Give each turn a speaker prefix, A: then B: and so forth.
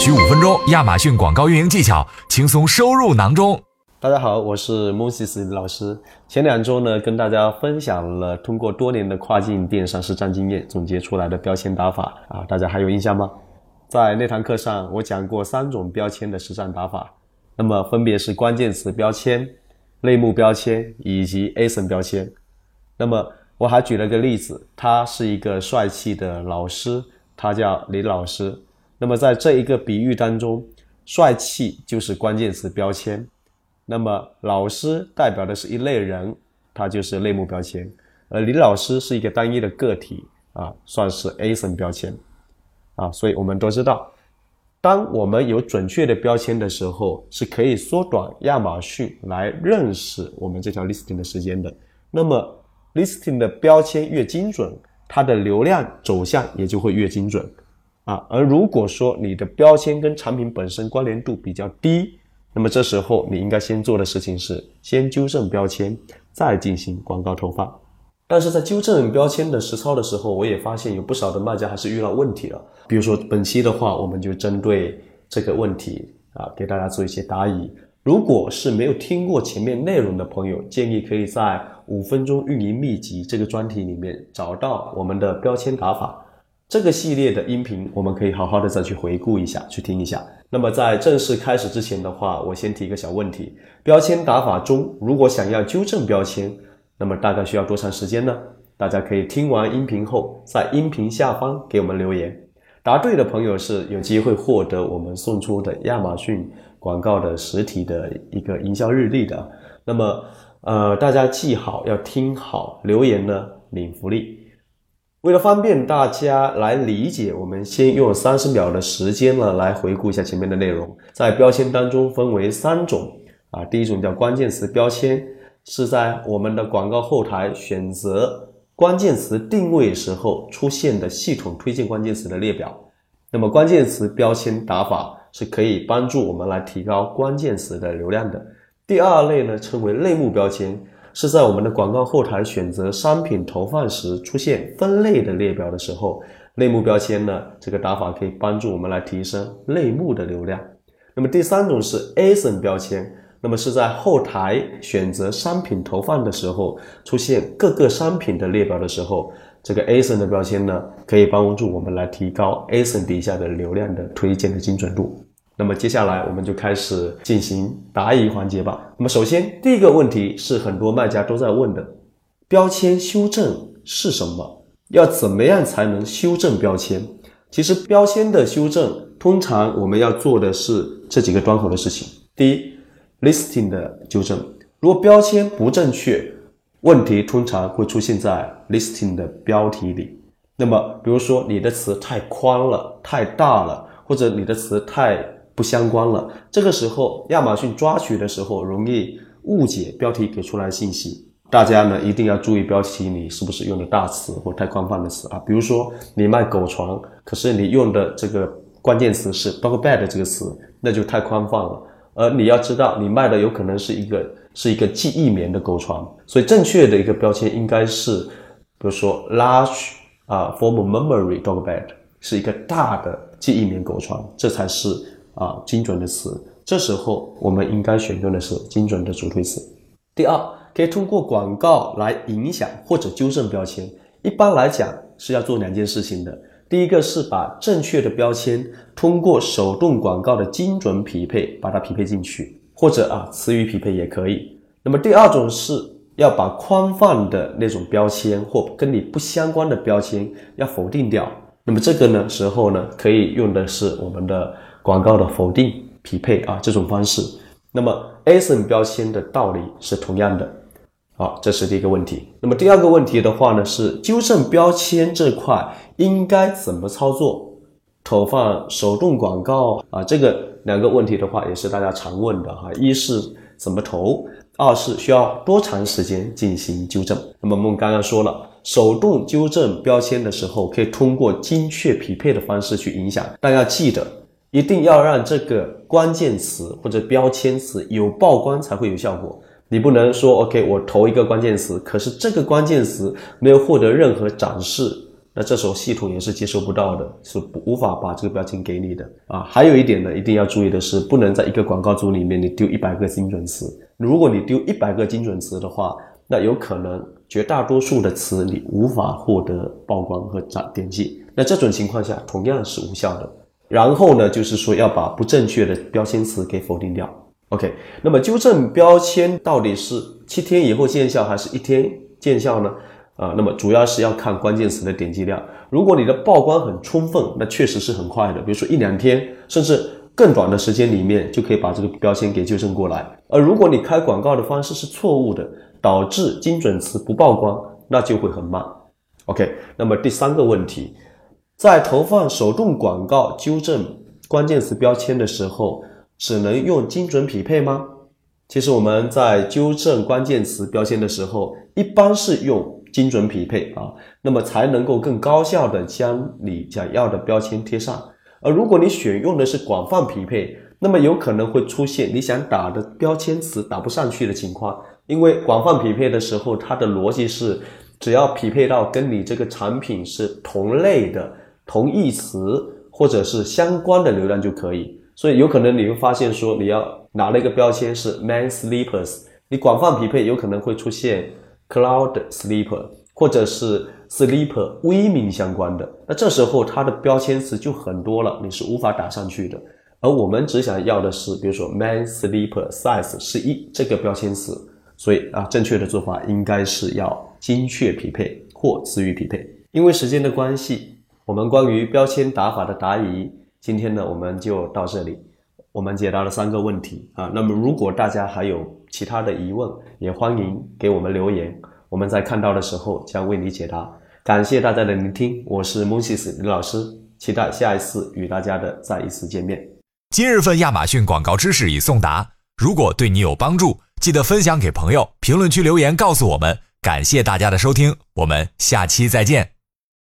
A: 需五分钟，亚马逊广告运营技巧轻松收入囊中。
B: 大家好，我是孟西斯老师。前两周呢，跟大家分享了通过多年的跨境电商实战经验总结出来的标签打法啊，大家还有印象吗？在那堂课上，我讲过三种标签的实战打法，那么分别是关键词标签、类目标签以及 ASIN 标签。那么我还举了个例子，他是一个帅气的老师，他叫李老师。那么在这一个比喻当中，帅气就是关键词标签。那么老师代表的是一类人，他就是类目标签，而李老师是一个单一的个体啊，算是 A 层标签啊。所以我们都知道，当我们有准确的标签的时候，是可以缩短亚马逊来认识我们这条 listing 的时间的。那么 listing 的标签越精准，它的流量走向也就会越精准啊。而如果说你的标签跟产品本身关联度比较低，那么这时候你应该先做的事情是先纠正标签，再进行广告投放。但是在纠正标签的实操的时候，我也发现有不少的卖家还是遇到问题了。比如说本期的话，我们就针对这个问题啊，给大家做一些答疑。如果是没有听过前面内容的朋友，建议可以在五分钟运营秘籍这个专题里面找到我们的标签打法。这个系列的音频，我们可以好好的再去回顾一下，去听一下。那么在正式开始之前的话，我先提一个小问题：标签打法中，如果想要纠正标签，那么大概需要多长时间呢？大家可以听完音频后，在音频下方给我们留言。答对的朋友是有机会获得我们送出的亚马逊广告的实体的一个营销日历的。那么，呃，大家记好要听好，留言呢领福利。为了方便大家来理解，我们先用三十秒的时间呢来回顾一下前面的内容。在标签当中分为三种啊，第一种叫关键词标签，是在我们的广告后台选择关键词定位时候出现的系统推荐关键词的列表。那么关键词标签打法是可以帮助我们来提高关键词的流量的。第二类呢称为类目标签。是在我们的广告后台选择商品投放时出现分类的列表的时候，类目标签呢，这个打法可以帮助我们来提升类目的流量。那么第三种是 ASIN 标签，那么是在后台选择商品投放的时候出现各个商品的列表的时候，这个 ASIN 的标签呢，可以帮助我们来提高 ASIN 底下的流量的推荐的精准度。那么接下来我们就开始进行答疑环节吧。那么首先第一个问题是很多卖家都在问的，标签修正是什么？要怎么样才能修正标签？其实标签的修正，通常我们要做的是这几个端口的事情。第一，listing 的纠正。如果标签不正确，问题通常会出现在 listing 的标题里。那么比如说你的词太宽了、太大了，或者你的词太不相关了，这个时候亚马逊抓取的时候容易误解标题给出来信息。大家呢一定要注意标题你是不是用的大词或太宽泛的词啊？比如说你卖狗床，可是你用的这个关键词是 dog bed 这个词，那就太宽泛了。而你要知道，你卖的有可能是一个是一个记忆棉的狗床，所以正确的一个标签应该是，比如说 large 啊 form memory dog bed 是一个大的记忆棉狗床，这才是。啊，精准的词，这时候我们应该选用的是精准的主推词。第二，可以通过广告来影响或者纠正标签。一般来讲是要做两件事情的。第一个是把正确的标签通过手动广告的精准匹配把它匹配进去，或者啊词语匹配也可以。那么第二种是要把宽泛的那种标签或跟你不相关的标签要否定掉。那么这个呢时候呢可以用的是我们的。广告的否定匹配啊，这种方式，那么 ASIN 标签的道理是同样的。好，这是第一个问题。那么第二个问题的话呢，是纠正标签这块应该怎么操作？投放手动广告啊，这个两个问题的话也是大家常问的哈。一是怎么投，二是需要多长时间进行纠正。那么我们刚刚说了，手动纠正标签的时候，可以通过精确匹配的方式去影响，但要记得。一定要让这个关键词或者标签词有曝光才会有效果。你不能说 OK，我投一个关键词，可是这个关键词没有获得任何展示那这时候系统也是接收不到的，是无法把这个标签给你的啊。还有一点呢，一定要注意的是，不能在一个广告组里面你丢一百个精准词。如果你丢一百个精准词的话，那有可能绝大多数的词你无法获得曝光和展点击。那这种情况下同样是无效的。然后呢，就是说要把不正确的标签词给否定掉。OK，那么纠正标签到底是七天以后见效还是一天见效呢？啊，那么主要是要看关键词的点击量。如果你的曝光很充分，那确实是很快的，比如说一两天，甚至更短的时间里面就可以把这个标签给纠正过来。而如果你开广告的方式是错误的，导致精准词不曝光，那就会很慢。OK，那么第三个问题。在投放手动广告纠正关键词标签的时候，只能用精准匹配吗？其实我们在纠正关键词标签的时候，一般是用精准匹配啊，那么才能够更高效的将你想要的标签贴上。而如果你选用的是广泛匹配，那么有可能会出现你想打的标签词打不上去的情况，因为广泛匹配的时候，它的逻辑是只要匹配到跟你这个产品是同类的。同义词或者是相关的流量就可以，所以有可能你会发现说你要拿了一个标签是 man sleepers，你广泛匹配有可能会出现 cloud sleeper 或者是 sleeper 微名相关的，那这时候它的标签词就很多了，你是无法打上去的。而我们只想要的是，比如说 man sleeper size 是一这个标签词，所以啊，正确的做法应该是要精确匹配或词语匹配。因为时间的关系。我们关于标签打法的答疑，今天呢我们就到这里。我们解答了三个问题啊。那么如果大家还有其他的疑问，也欢迎给我们留言，我们在看到的时候将为你解答。感谢大家的聆听，我是蒙西斯李老师，期待下一次与大家的再一次见面。
A: 今日份亚马逊广告知识已送达，如果对你有帮助，记得分享给朋友，评论区留言告诉我们。感谢大家的收听，我们下期再见。